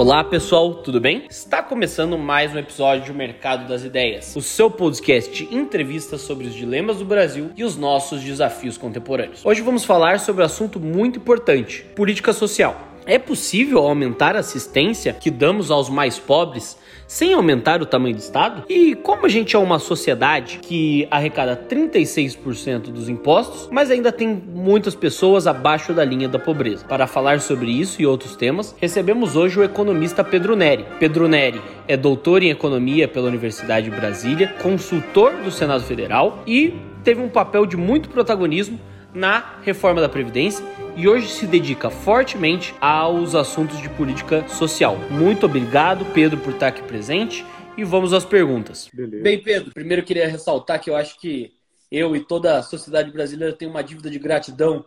Olá pessoal, tudo bem? Está começando mais um episódio do Mercado das Ideias, o seu podcast de entrevistas sobre os dilemas do Brasil e os nossos desafios contemporâneos. Hoje vamos falar sobre um assunto muito importante: política social. É possível aumentar a assistência que damos aos mais pobres sem aumentar o tamanho do Estado? E como a gente é uma sociedade que arrecada 36% dos impostos, mas ainda tem muitas pessoas abaixo da linha da pobreza? Para falar sobre isso e outros temas, recebemos hoje o economista Pedro Neri. Pedro Neri é doutor em economia pela Universidade de Brasília, consultor do Senado Federal e teve um papel de muito protagonismo na reforma da Previdência e hoje se dedica fortemente aos assuntos de política social. Muito obrigado, Pedro, por estar aqui presente e vamos às perguntas. Beleza. Bem, Pedro, primeiro eu queria ressaltar que eu acho que eu e toda a sociedade brasileira tem uma dívida de gratidão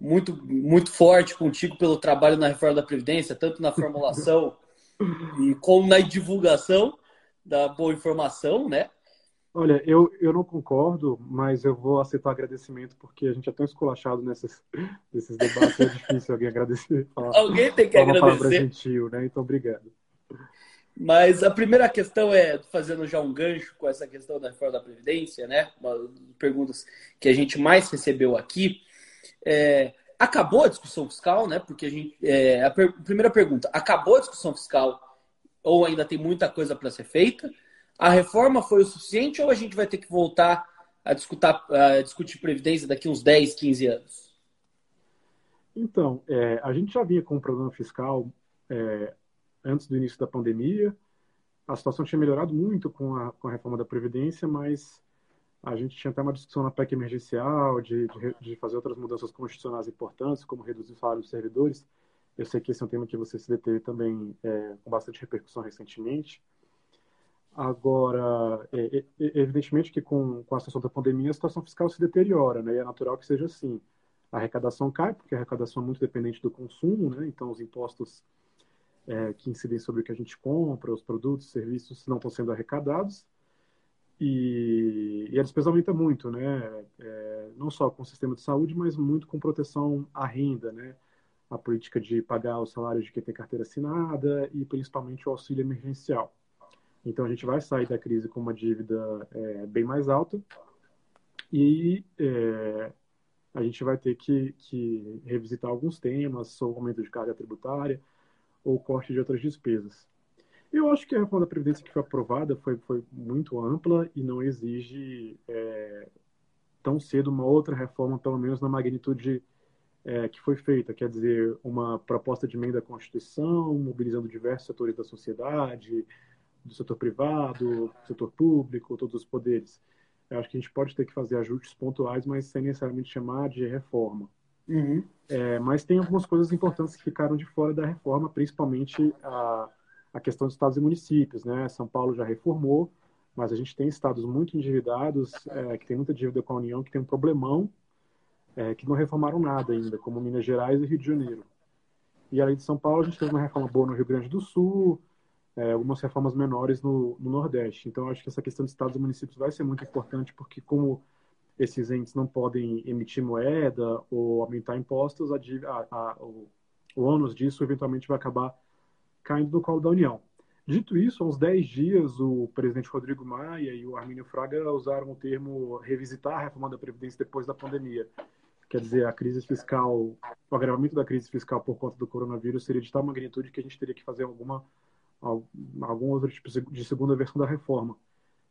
muito, muito forte contigo pelo trabalho na reforma da Previdência, tanto na formulação e como na divulgação da boa informação, né? Olha, eu, eu não concordo, mas eu vou aceitar o agradecimento, porque a gente é tão esculachado nesses, nesses debates, é difícil alguém agradecer. Falar, alguém tem que agradecer. Uma palavra gentil, né? Então, obrigado. Mas a primeira questão é, fazendo já um gancho com essa questão da reforma da Previdência, né? Uma das perguntas que a gente mais recebeu aqui. É, acabou a discussão fiscal, né? Porque a gente. É, a per primeira pergunta, acabou a discussão fiscal ou ainda tem muita coisa para ser feita? A reforma foi o suficiente ou a gente vai ter que voltar a discutir, a discutir previdência daqui uns 10, 15 anos? Então, é, a gente já vinha com um problema fiscal é, antes do início da pandemia. A situação tinha melhorado muito com a, com a reforma da Previdência, mas a gente tinha até uma discussão na PEC emergencial de, de, de, fazer outras mudanças constitucionais importantes, como reduzir o salário dos servidores. Eu sei que esse é um tema que você se deteve também é, com bastante repercussão recentemente. Agora, é, é, evidentemente que com, com a situação da pandemia, a situação fiscal se deteriora, né? E é natural que seja assim. A arrecadação cai, porque a arrecadação é muito dependente do consumo, né? Então, os impostos é, que incidem sobre o que a gente compra, os produtos, serviços, não estão sendo arrecadados. E, e a despesa aumenta muito, né? É, não só com o sistema de saúde, mas muito com proteção à renda, né? A política de pagar os salários de quem tem carteira assinada e principalmente o auxílio emergencial. Então a gente vai sair da crise com uma dívida é, bem mais alta e é, a gente vai ter que, que, revisitar alguns temas, ou aumento de carga tributária ou corte de outras despesas. Eu acho que a reforma da Previdência que foi aprovada foi, foi muito ampla e não exige é, tão cedo uma outra reforma, pelo menos na magnitude é, que foi feita, quer dizer, uma proposta de emenda à Constituição, mobilizando diversos setores da sociedade, do setor privado, do setor público, todos os poderes. Eu acho que a gente pode ter que fazer ajustes pontuais, mas sem necessariamente chamar de reforma. Uhum. É, mas tem algumas coisas importantes que ficaram de fora da reforma, principalmente a, a questão dos estados e municípios. Né? São Paulo já reformou, mas a gente tem estados muito endividados, é, que tem muita dívida com a União, que tem um problemão, é, que não reformaram nada ainda, como Minas Gerais e Rio de Janeiro. E além de São Paulo, a gente teve uma reforma boa no Rio Grande do Sul, é, algumas reformas menores no, no, Nordeste. Então, acho que essa questão de estados e municípios vai ser muito importante, porque como esses entes não podem emitir moeda ou aumentar impostos, a, a, o, o ônus disso eventualmente vai acabar caindo no colo da União. Dito isso, há uns 10 dias, o presidente Rodrigo Maia e o Armínio Fraga usaram o termo revisitar a reforma da Previdência depois da pandemia. Quer dizer, a crise fiscal, o agravamento da crise fiscal por conta do coronavírus seria de tal magnitude que a gente teria que fazer alguma algum outro tipo de segunda versão da reforma.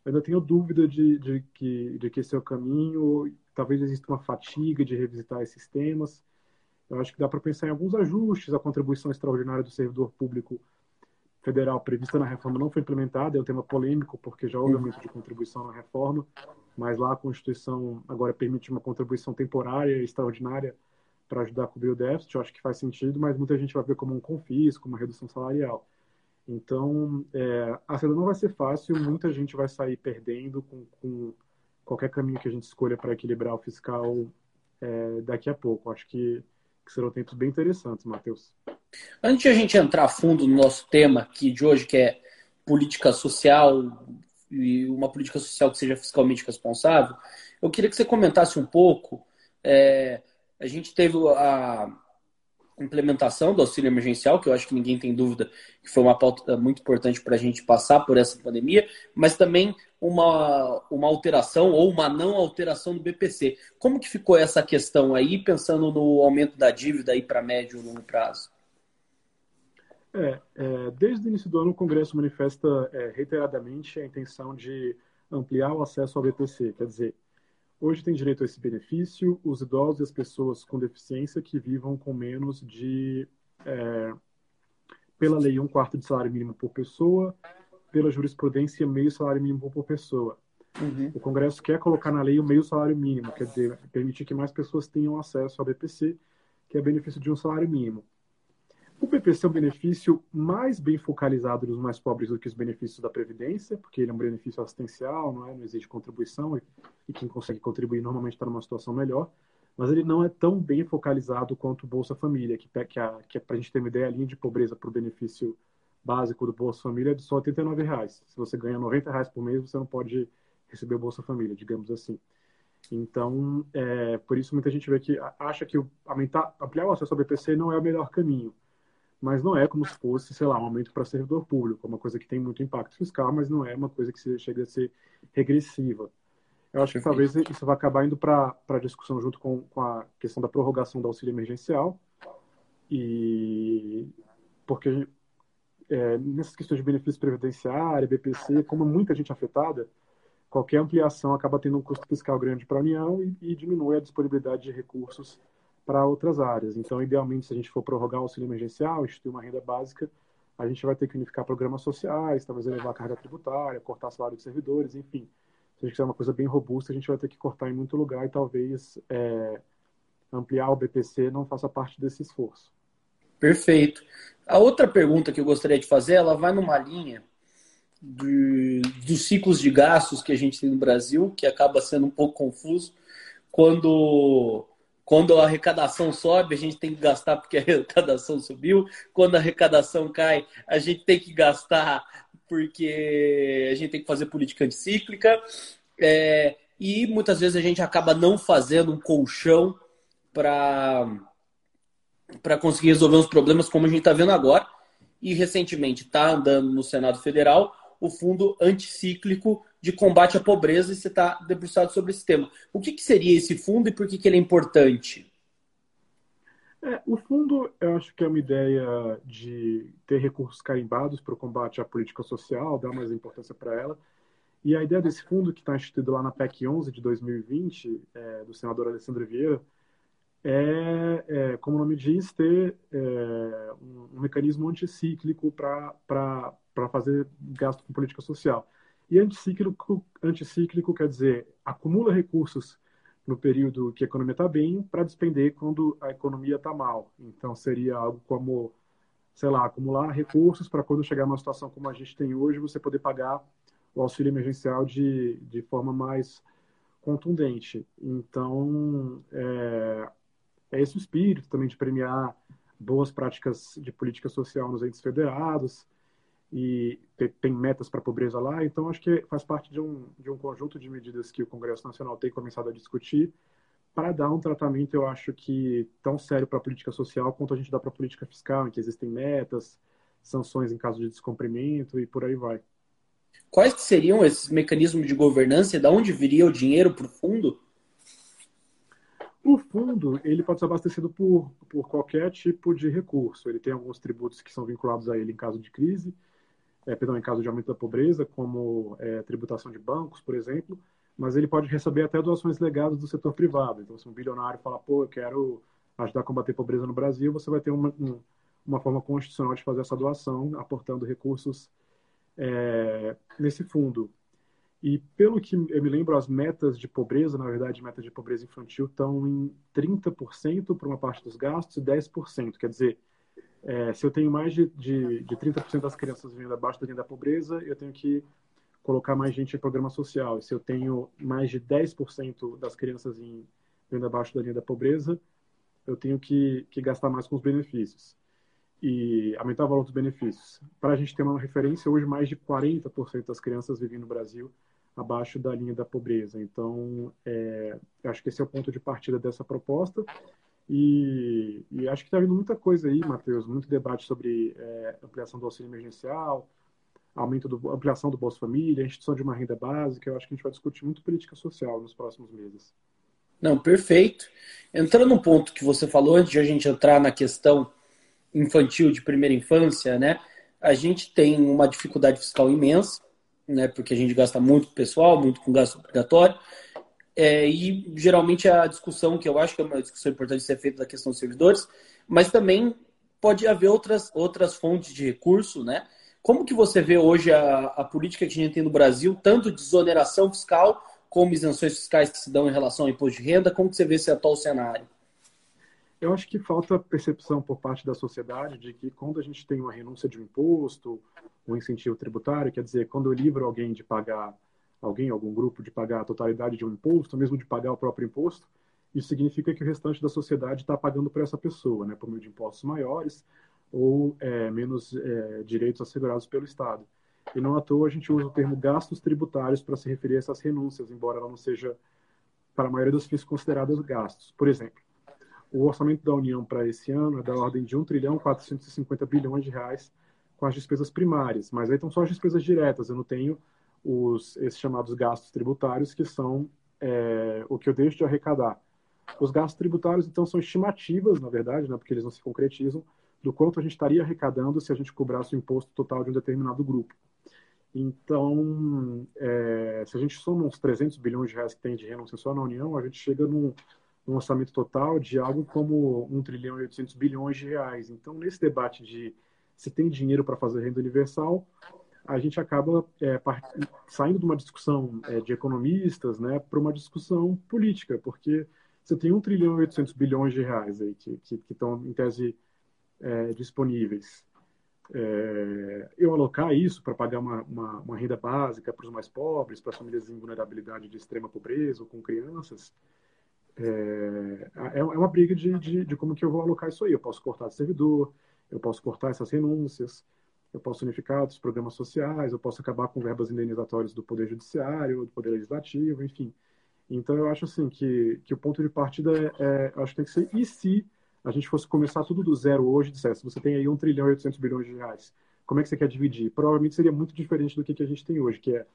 Eu ainda tenho dúvida de, de, que, de que esse é o caminho, talvez exista uma fatiga de revisitar esses temas. Eu acho que dá para pensar em alguns ajustes. A contribuição extraordinária do servidor público federal prevista na reforma não foi implementada, é um tema polêmico, porque já houve aumento de contribuição na reforma, mas lá a Constituição agora permite uma contribuição temporária, extraordinária, para ajudar a cobrir o déficit. Eu acho que faz sentido, mas muita gente vai ver como um confisco, uma redução salarial. Então, é, a saída não vai ser fácil, muita gente vai sair perdendo com, com qualquer caminho que a gente escolha para equilibrar o fiscal é, daqui a pouco. Acho que, que serão tempos bem interessantes, Matheus. Antes de a gente entrar fundo no nosso tema aqui de hoje, que é política social e uma política social que seja fiscalmente responsável, eu queria que você comentasse um pouco é, a gente teve a implementação do auxílio emergencial, que eu acho que ninguém tem dúvida que foi uma pauta muito importante para a gente passar por essa pandemia, mas também uma, uma alteração ou uma não alteração do BPC. Como que ficou essa questão aí, pensando no aumento da dívida aí para médio e longo prazo? É, é, desde o início do ano, o Congresso manifesta é, reiteradamente a intenção de ampliar o acesso ao BPC, quer dizer, Hoje tem direito a esse benefício os idosos e as pessoas com deficiência que vivam com menos de, é, pela lei, um quarto de salário mínimo por pessoa, pela jurisprudência, meio salário mínimo por pessoa. Uhum. O Congresso quer colocar na lei o meio salário mínimo, quer dizer, permitir que mais pessoas tenham acesso ao BPC, que é benefício de um salário mínimo. O PPC é um benefício mais bem focalizado nos mais pobres do que os benefícios da Previdência, porque ele é um benefício assistencial, não, é? não exige contribuição, e, e quem consegue contribuir normalmente está numa situação melhor, mas ele não é tão bem focalizado quanto o Bolsa Família, que, que, a, que é, para a gente ter uma ideia, a linha de pobreza para o benefício básico do Bolsa Família é de só 89 reais. Se você ganha R$ reais por mês, você não pode receber o Bolsa Família, digamos assim. Então, é, por isso muita gente vê que acha que aumentar, ampliar o acesso ao BPC não é o melhor caminho mas não é como se fosse, sei lá, um aumento para servidor público, é uma coisa que tem muito impacto fiscal, mas não é uma coisa que chega a ser regressiva. Eu acho que talvez isso vai acabar indo para a discussão junto com, com a questão da prorrogação do auxílio emergencial, e porque é, nessas questões de benefício previdenciário, BPC, como muita gente afetada, qualquer ampliação acaba tendo um custo fiscal grande para a União e, e diminui a disponibilidade de recursos para outras áreas. Então, idealmente, se a gente for prorrogar o auxílio emergencial, instituir uma renda básica, a gente vai ter que unificar programas sociais, talvez elevar a carga tributária, cortar salário de servidores, enfim. Se a gente quiser uma coisa bem robusta, a gente vai ter que cortar em muito lugar e talvez é, ampliar o BPC não faça parte desse esforço. Perfeito. A outra pergunta que eu gostaria de fazer, ela vai numa linha de, dos ciclos de gastos que a gente tem no Brasil, que acaba sendo um pouco confuso, quando quando a arrecadação sobe, a gente tem que gastar porque a arrecadação subiu. Quando a arrecadação cai, a gente tem que gastar porque a gente tem que fazer política anticíclica. É, e muitas vezes a gente acaba não fazendo um colchão para conseguir resolver os problemas como a gente está vendo agora. E recentemente está andando no Senado Federal o fundo anticíclico de combate à pobreza e você está debruçado sobre esse tema. O que, que, seria esse fundo e por que, que ele é importante? É, o fundo, eu acho que é uma ideia de ter recursos carimbados para o combate à política social, dar mais importância para ela. E a ideia desse fundo, que está instituído lá na PEC 11 de 2020, é, do senador Alessandro Vieira, é, é, como o nome diz, ter é, um, um, mecanismo anticíclico para fazer gasto com política social. E anticíclico, anticíclico quer dizer acumula recursos no período que a economia está bem para despender quando a economia está mal. Então seria algo como, sei lá, acumular recursos para quando chegar numa situação como a gente tem hoje, você poder pagar o auxílio emergencial de, de forma mais contundente. Então, é, é esse o espírito também de premiar boas práticas de política social nos entes federados, e tem metas para a pobreza lá, então acho que faz parte de um, de um conjunto de medidas que o Congresso Nacional tem começado a discutir para dar um tratamento, eu acho que tão sério para a política social quanto a gente dá para a política fiscal, em que existem metas, sanções em caso de descumprimento e por aí vai. Quais seriam esses mecanismos de governança e de onde viria o dinheiro para o fundo? O fundo ele pode ser abastecido por, por qualquer tipo de recurso. Ele tem alguns tributos que são vinculados a ele em caso de crise, é, perdão, em caso de aumento da pobreza, como é, tributação de bancos, por exemplo, mas ele pode receber até doações legadas do setor privado. Então, se um bilionário fala, pô, eu quero ajudar a combater a pobreza no Brasil, você vai ter uma, um, uma forma constitucional de fazer essa doação, aportando recursos é, nesse fundo. E pelo que eu me lembro, as metas de pobreza, na verdade, metas de pobreza infantil, estão em 30% para uma parte dos gastos e 10%. Quer dizer, é, se eu tenho mais de, de, de 30% das crianças vivendo abaixo da linha da pobreza, eu tenho que colocar mais gente em programa social. Se eu tenho mais de 10% das crianças em, vivendo abaixo da linha da pobreza, eu tenho que, que gastar mais com os benefícios e aumentar o valor dos benefícios. Para a gente ter uma referência, hoje mais de 40% das crianças vivem no Brasil abaixo da linha da pobreza. Então, é, acho que esse é o ponto de partida dessa proposta E, e acho que está vindo muita coisa aí, Matheus, muito debate sobre é, ampliação do auxílio emergencial, aumento do, ampliação do Bolsa Família, instituição de uma renda básica. Eu acho que a gente vai discutir muito política social nos próximos meses. Não, perfeito. Entrando no ponto que você falou, antes de a gente entrar na questão infantil de primeira infância, né? A gente tem uma dificuldade fiscal imensa, né? Porque a gente gasta muito com pessoal, muito com gasto obrigatório. É, e geralmente a discussão, que eu acho que é uma discussão importante ser feita da questão dos servidores, mas também pode haver outras, outras fontes de recurso, né? Como que você vê hoje a, a política que a gente tem no Brasil, tanto de exoneração fiscal como isenções fiscais que se dão em relação ao imposto de renda? Como que você vê esse atual cenário? Eu acho que falta percepção por parte da sociedade de que quando a gente tem uma renúncia de um imposto, um incentivo tributário, quer dizer, quando eu livro alguém de pagar, alguém, algum grupo, de pagar a totalidade de um imposto, mesmo de pagar o próprio imposto, isso significa que o restante da sociedade está pagando por essa pessoa, né, por meio de impostos maiores ou é, menos é, direitos assegurados pelo Estado. E não à toa a gente usa o termo gastos tributários para se referir a essas renúncias, embora ela não seja, para a maioria dos fins, considerada gastos. Por exemplo, o orçamento da União para esse ano é da ordem de 1 trilhão 450 bilhões de reais com as despesas primárias, mas aí estão só as despesas diretas, eu não tenho os, esses chamados gastos tributários, que são é, o que eu deixo de arrecadar. Os gastos tributários, então, são estimativas, na verdade, né, porque eles não se concretizam, do quanto a gente estaria arrecadando se a gente cobrasse o imposto total de um determinado grupo. Então, é, se a gente soma uns 300 bilhões de reais que tem de renúncia só na União, a gente chega num, um orçamento total de algo como 1 trilhão e 800 bilhões de reais. Então, nesse debate de se tem dinheiro para fazer renda universal, a gente acaba é, saindo de uma discussão é, de economistas né, para uma discussão política, porque você tem 1 trilhão e 800 bilhões de reais aí que, que, que estão, em tese, é, disponíveis. É, eu alocar isso para pagar uma, uma, uma, renda básica para os mais pobres, para as famílias em vulnerabilidade de extrema pobreza ou com crianças, é, é, é uma briga de, de, de, como que eu vou alocar isso aí. Eu posso cortar de servidor, eu posso cortar essas renúncias, eu posso unificar os programas sociais, eu posso acabar com verbas indenizatórias do Poder Judiciário, do Poder Legislativo, enfim. Então, eu acho assim que, que o ponto de partida é, é acho que tem que ser e se a gente fosse começar tudo do zero hoje, dissesse, você tem aí 1 trilhão e 800 bilhões de reais, como é que você quer dividir? Provavelmente seria muito diferente do que, que a gente tem hoje, que é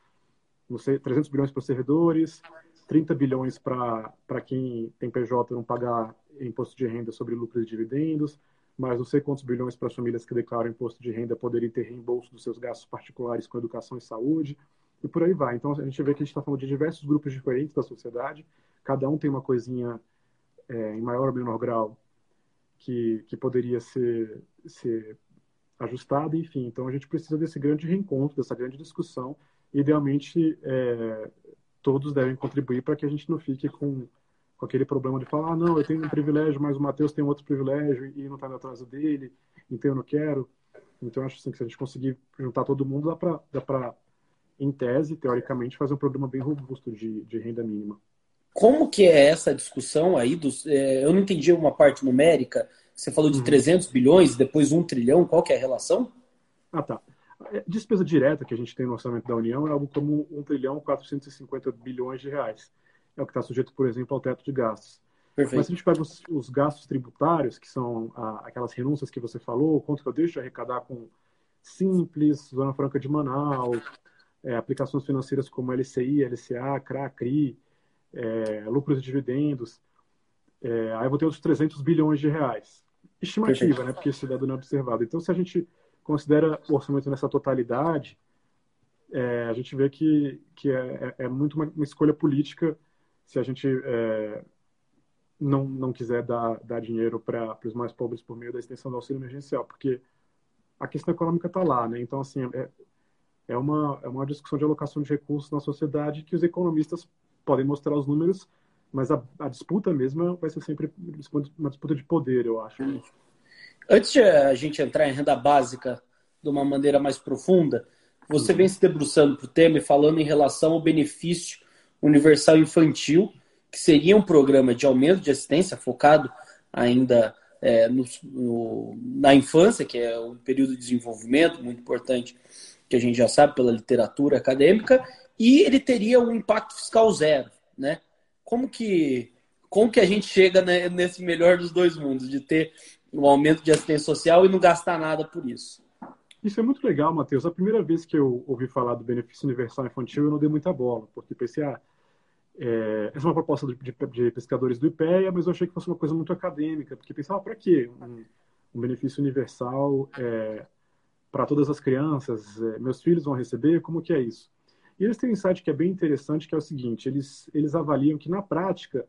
não sei, 300 bilhões para servidores, 30 bilhões para quem tem PJ não pagar imposto de renda sobre lucros e dividendos, mais não sei quantos bilhões para as famílias que declaram imposto de renda poderem ter reembolso dos seus gastos particulares com educação e saúde, e por aí vai. Então a gente vê que a gente está falando de diversos grupos diferentes da sociedade, cada um tem uma coisinha é, em maior ou menor grau que, que poderia ser, ser ajustada, enfim. Então a gente precisa desse grande reencontro, dessa grande discussão. Idealmente, é, todos devem contribuir para que a gente não fique com, com aquele problema de falar, ah, não, eu tenho um privilégio, mas o Matheus tem outro privilégio e não está na atrás dele, então eu não quero. Então, acho assim, que se a gente conseguir juntar todo mundo, dá para, dá para em tese, teoricamente, fazer um programa bem robusto de, de renda mínima. Como que é essa discussão aí? Dos, é, eu não entendi uma parte numérica. Você falou de uhum. 300 bilhões, depois 1 trilhão. Qual que é a relação? Ah, tá. É, despesa direta que a gente tem no orçamento da União é algo como 1 trilhão 450 bilhões de reais. É o que está sujeito, por exemplo, ao teto de gastos. Perfeito. Mas se a gente pega os, os gastos tributários, que são a, aquelas renúncias que você falou, quanto que eu deixo de arrecadar com Simples, Zona Franca de Manaus, é, aplicações financeiras como LCI, LCA, CRA, CRI, é, lucros e dividendos, é, aí eu vou ter outros 300 bilhões de reais. Estimativa, Perfeito. né? Porque esse dado não é observado. Então, se a gente considera o orçamento nessa totalidade, é, a gente vê que, que é, é, é muito uma, uma, escolha política se a gente é, não, não quiser dar, dar dinheiro para os mais pobres por meio da extensão do auxílio emergencial, porque a questão econômica está lá, né? Então, assim, é, é, uma, é uma discussão de alocação de recursos na sociedade que os economistas podem mostrar os números, mas a, a disputa mesmo vai ser sempre uma disputa de poder, eu acho. Antes de a gente entrar em renda básica de uma maneira mais profunda, você vem se debruçando para o tema e falando em relação ao benefício universal infantil, que seria um programa de aumento de assistência focado ainda é, no, no, na infância, que é um período de desenvolvimento muito importante, que a gente já sabe pela literatura acadêmica, e ele teria um impacto fiscal zero, né? Como que como que a gente chega né, nesse melhor dos dois mundos, de ter um aumento de assistência social e não gastar nada por isso? Isso é muito legal, Matheus. A primeira vez que eu ouvi falar do benefício universal infantil, eu não dei muita bola, porque pensei, ah, é, essa é uma proposta de, de, de, pescadores do IPEA, mas eu achei que fosse uma coisa muito acadêmica, porque pensava, ah, para quê um, um, benefício universal é, para todas as crianças? É, meus filhos vão receber? Como que é isso? E eles têm um insight que é bem interessante, que é o seguinte, eles, eles avaliam que, na prática,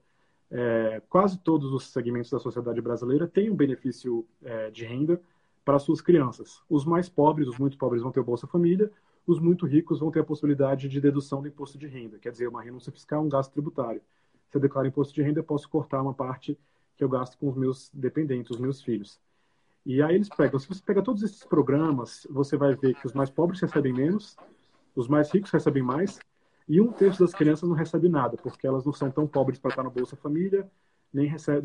é, quase todos os segmentos da sociedade brasileira têm um benefício é, de renda para suas crianças. Os mais pobres, os muito pobres, vão ter o Bolsa Família, os muito ricos vão ter a possibilidade de dedução do imposto de renda, quer dizer, uma renúncia fiscal, um gasto tributário. Se eu declaro imposto de renda, eu posso cortar uma parte que eu gasto com os meus dependentes, os meus filhos. E aí eles pegam, se você pega todos esses programas, você vai ver que os mais pobres recebem menos, os mais ricos recebem mais, e um terço das crianças não recebe nada, porque elas não são tão pobres para estar no Bolsa Família, nem recebem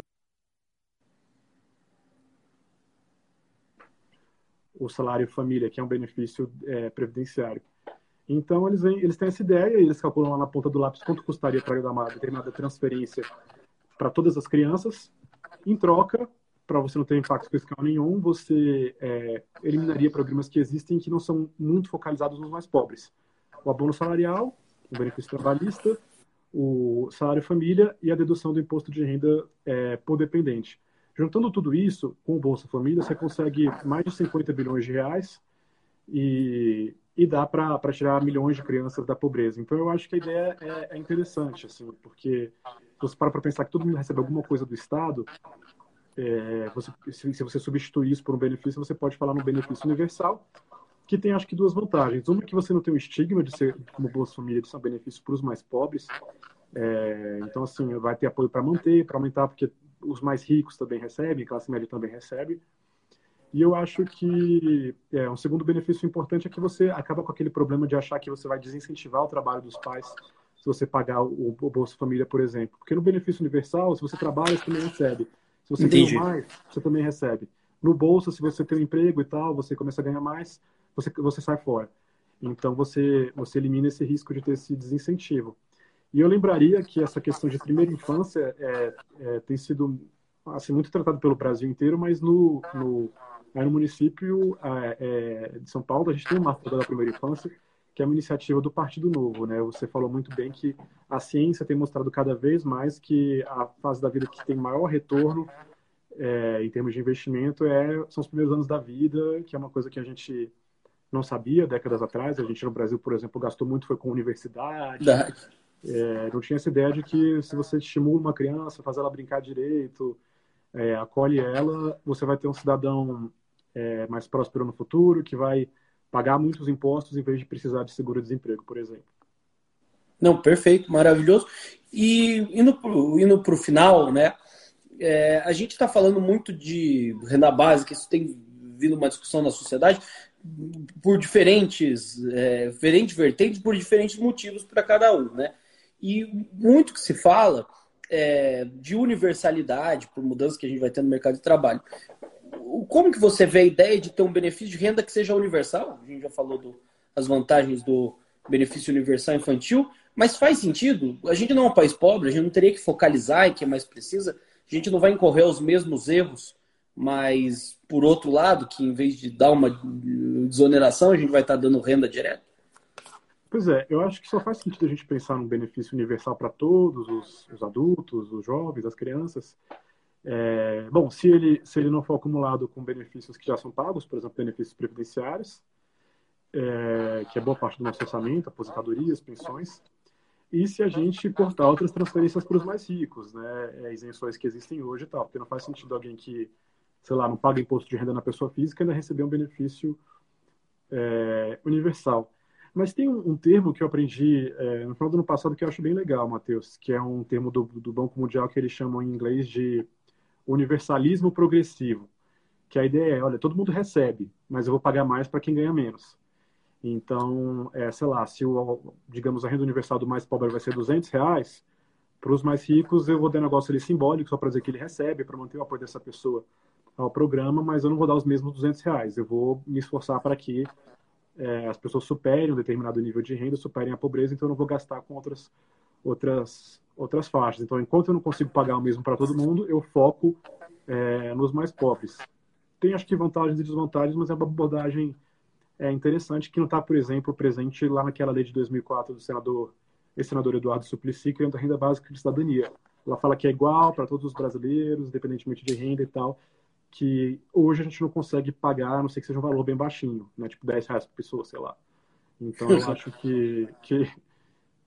o salário família, que é um benefício é, previdenciário. Então, eles, eles têm essa ideia e eles calculam lá na ponta do lápis quanto custaria para uma determinada transferência para todas as crianças. Em troca, para você não ter impacto fiscal nenhum, você é, eliminaria programas que existem que não são muito focalizados nos mais pobres. O abono salarial, o benefício trabalhista, o salário família e a dedução do imposto de renda é, por dependente. Juntando tudo isso com o Bolsa Família, você consegue mais de 50 bilhões de reais e, e dá para tirar milhões de crianças da pobreza. Então, eu acho que a ideia é, é interessante, assim, porque você para para pensar que todo mundo recebe alguma coisa do Estado, é, você, se, se, você substituir isso por um benefício, você pode falar no benefício universal, que tem, acho que, duas vantagens. Uma, que você não tem o estigma de ser, como Bolsa Família, de ser um benefício para os mais pobres. É, então, assim, vai ter apoio para manter, para aumentar, porque os mais ricos também recebem, classe média também recebe. E eu acho que é, um segundo benefício importante é que você acaba com aquele problema de achar que você vai desincentivar o trabalho dos pais se você pagar o, o Bolsa Família, por exemplo. Porque no benefício universal, se você trabalha, você também recebe. Se você Entendi. ganha mais, você também recebe. No Bolsa, se você tem um emprego e tal, você começa a ganhar mais, você, você sai fora. Então, você, você elimina esse risco de ter esse desincentivo. E eu lembraria que essa questão de primeira infância é, é, tem sido assim, muito tratado pelo Brasil inteiro, mas no, no, no município é, de São Paulo a gente tem uma marco da primeira infância, que é uma iniciativa do Partido Novo. Né? Você falou muito bem que a ciência tem mostrado cada vez mais que a fase da vida que tem maior retorno é, em termos de investimento é, são os primeiros anos da vida, que é uma coisa que a gente não sabia décadas atrás. A gente no Brasil, por exemplo, gastou muito foi com universidade, é, não tinha essa ideia de que se você estimula uma criança, faz ela brincar direito, é, acolhe ela, você vai ter um cidadão é, mais próspero no futuro, que vai pagar muitos impostos em vez de precisar de seguro-desemprego, por exemplo. Não, perfeito, maravilhoso. E indo para o final, né? É, a gente está falando muito de renda básica, isso tem vindo uma discussão na sociedade por diferentes, é, diferentes vertentes, por diferentes motivos para cada um, né? E muito que se fala é, de universalidade, por mudanças que a gente vai ter no mercado de trabalho. Como que você vê a ideia de ter um benefício de renda que seja universal? A gente já falou das vantagens do benefício universal infantil, mas faz sentido? A gente não é um país pobre, a gente não teria que focalizar em que é mais precisa, a gente não vai incorrer os mesmos erros, mas por outro lado, que em vez de dar uma desoneração, a gente vai estar dando renda direta? Pois é, eu acho que só faz sentido a gente pensar num benefício universal para todos, os, os, adultos, os jovens, as crianças. É, bom, se ele, se ele não for acumulado com benefícios que já são pagos, por exemplo, benefícios previdenciários, é, que é boa parte do nosso orçamento, aposentadorias, pensões, e se a gente cortar outras transferências para os mais ricos, né, é, isenções que existem hoje e tal, porque não faz sentido alguém que, sei lá, não paga imposto de renda na pessoa física ainda receber um benefício é, universal. Mas tem um, um termo que eu aprendi é, no final do ano passado que eu acho bem legal, Matheus, que é um termo do, do Banco Mundial que eles chamam em inglês de universalismo progressivo. Que a ideia é, olha, todo mundo recebe, mas eu vou pagar mais para quem ganha menos. Então, é, sei lá, se o, digamos, a renda universal do mais pobre vai ser 200 reais, para os mais ricos eu vou dar um negócio ali simbólico, só para dizer que ele recebe, para manter o apoio dessa pessoa ao programa, mas eu não vou dar os mesmos 200 reais. Eu vou me esforçar para que é, as pessoas superem um determinado nível de renda, superem a pobreza, então eu não vou gastar com outras, outras, outras faixas. Então, enquanto eu não consigo pagar o mesmo para todo mundo, eu foco é, nos mais pobres. Tem, acho que, vantagens e desvantagens, mas é uma abordagem é, interessante que não está, por exemplo, presente lá naquela lei de 2004 do senador, ex-senador Eduardo Suplicy, criando a renda básica de cidadania. Ela fala que é igual para todos os brasileiros, independentemente de renda e tal, que hoje a gente não consegue pagar, a não sei que seja um valor bem baixinho, né? tipo 10 reais por pessoa, sei lá. Então, eu acho que, que,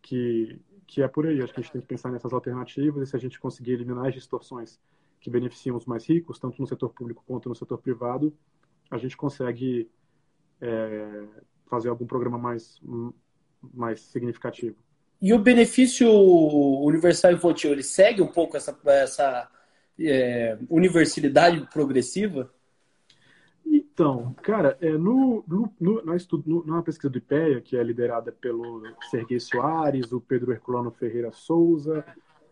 que, que é por aí. Acho que a gente tem que pensar nessas alternativas e se a gente conseguir eliminar as distorções que beneficiam os mais ricos, tanto no setor público quanto no setor privado, a gente consegue é, fazer algum programa mais, mais significativo. E o benefício universal infantil, ele segue um pouco essa, essa é, universalidade progressiva? Então, cara, é, no, no, no, na, estudo, no, na pesquisa do IPEA, que é liderada pelo Serguei Soares, o Pedro Herculano Ferreira Souza,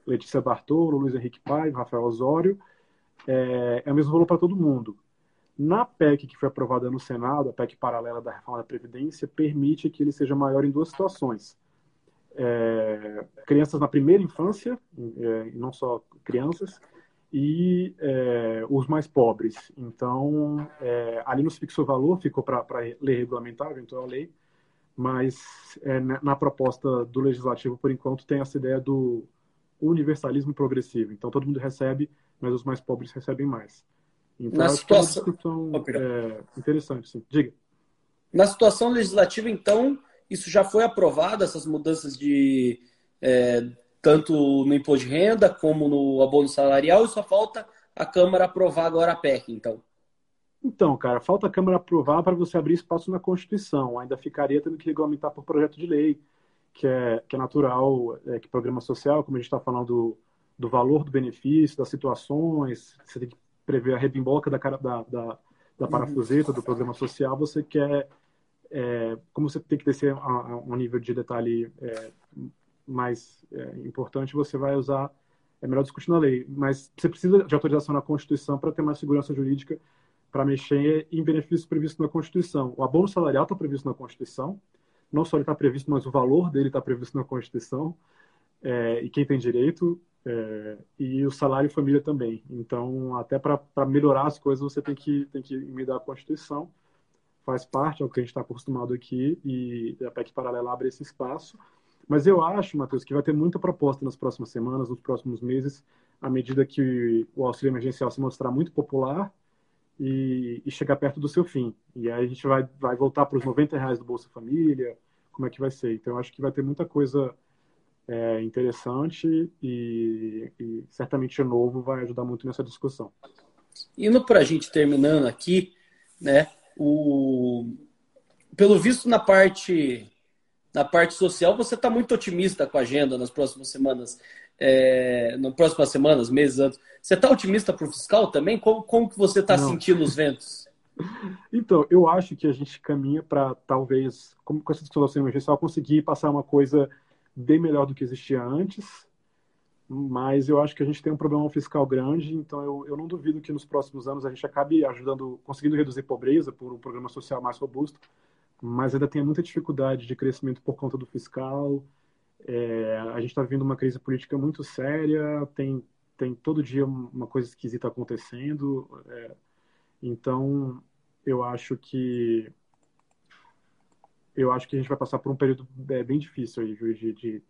Letícia Bartolo, Luiz Henrique Paiva, Rafael Osório, é, é o mesmo valor para todo mundo. Na PEC que foi aprovada no Senado, a PEC paralela da reforma da Previdência, permite que ele seja maior em duas situações. É, crianças na primeira infância, é, não só crianças, e é, os mais pobres. Então, é, ali não se fixou valor, ficou para lei regulamentar, eventual lei, mas é, na proposta do legislativo, por enquanto, tem essa ideia do universalismo progressivo. Então, todo mundo recebe, mas os mais pobres recebem mais. Então, na situação... é uma discussão é, interessante, sim. Diga. Na situação legislativa, então, isso já foi aprovado, essas mudanças de é, tanto no imposto de renda como no abono salarial, e só falta a Câmara aprovar agora a PEC, então. Então, cara, falta a Câmara aprovar para você abrir espaço na Constituição. Ainda ficaria tendo que regulamentar por projeto de lei, que é, que é natural, é, que programa social, como a gente está falando do, do valor do benefício, das situações, você tem que prever a rebimboca da, da, da, da parafuseta do programa social, você quer, é, como você tem que descer a, a um nível de detalhe é, mais é, importante, você vai usar, é melhor discutir na lei, mas você precisa de autorização na Constituição para ter mais segurança jurídica para mexer em benefícios previstos na Constituição. O abono salarial está previsto na Constituição, não só ele está previsto, mas o valor dele está previsto na Constituição, é, e quem tem direito, é, e o salário família também. Então, até para melhorar as coisas, você tem que, tem que emendar a Constituição, faz parte, é o que a gente está acostumado aqui, e a PEC paralela abre esse espaço. Mas eu acho, Matheus, que vai ter muita proposta nas próximas semanas, nos próximos meses, à medida que o auxílio emergencial se mostrar muito popular e, e chegar perto do seu fim. E aí a gente vai, vai voltar para os 90 reais do Bolsa Família, como é que vai ser. Então, eu acho que vai ter muita coisa é, interessante e, e certamente o novo vai ajudar muito nessa discussão. Indo para a gente terminando aqui, né, o... pelo visto na parte na parte social, você está muito otimista com a agenda nas próximas semanas, é, nas próximas semanas, meses, anos. Você está otimista para o fiscal também? Como, como que você está sentindo os ventos? Então, eu acho que a gente caminha para talvez, com essa discussão emergencial, conseguir passar uma coisa bem melhor do que existia antes. Mas eu acho que a gente tem um problema fiscal grande, então eu, eu não duvido que nos próximos anos a gente acabe ajudando, conseguindo reduzir pobreza por um programa social mais robusto mas ainda tem muita dificuldade de crescimento por conta do fiscal. É, a gente está vivendo uma crise política muito séria, tem, tem todo dia uma coisa esquisita acontecendo. É, então, eu acho que eu acho que a gente vai passar por um período é, bem difícil aí, de, de,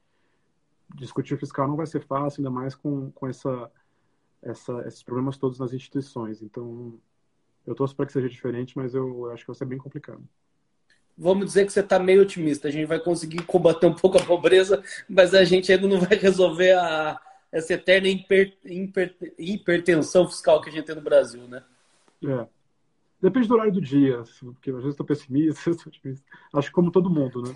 discutir fiscal não vai ser fácil, ainda mais com, com essa, essa, esses problemas todos nas instituições. Então, eu torço para que seja diferente, mas eu acho que vai ser bem complicado vamos dizer que você está meio otimista. A gente vai conseguir combater um pouco a pobreza, mas a gente ainda não vai resolver a, essa eterna hiper, hiper, hipertensão fiscal que a gente tem no Brasil, né? É. Depende do horário do dia, porque às vezes estou pessimista, estou otimista. Acho que como todo mundo, né?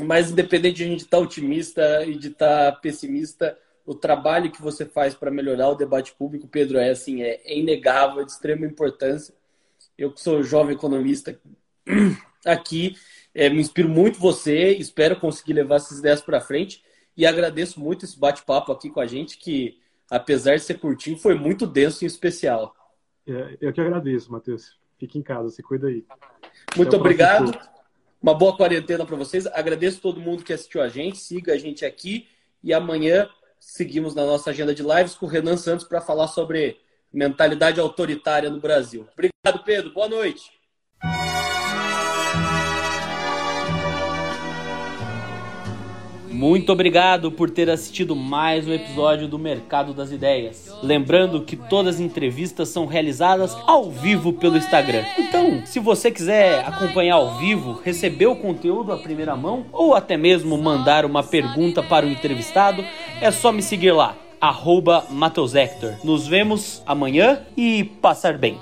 Mas independente de a gente estar tá otimista e de estar tá pessimista, o trabalho que você faz para melhorar o debate público, Pedro, é assim, é, é inegável, é de extrema importância. Eu que sou jovem economista, aqui. É, me inspiro muito você, espero conseguir levar essas ideias para frente e agradeço muito esse bate-papo aqui com a gente, que apesar de ser curtinho, foi muito denso e especial. É, eu que agradeço, Matheus. Fique em casa, se cuida aí. Muito obrigado. Uma boa quarentena para vocês. Agradeço todo mundo que assistiu a gente, siga a gente aqui E amanhã seguimos na nossa agenda de lives com o Renan Santos para falar sobre mentalidade autoritária no Brasil. Obrigado, Pedro. Boa noite. Muito obrigado por ter assistido mais um episódio do Mercado das Ideias. Lembrando que todas as entrevistas são realizadas ao vivo pelo Instagram. Então, se você quiser acompanhar ao vivo, receber o conteúdo à primeira mão ou até mesmo mandar uma pergunta para o entrevistado, é só me seguir lá, arroba Nos vemos amanhã e passar bem.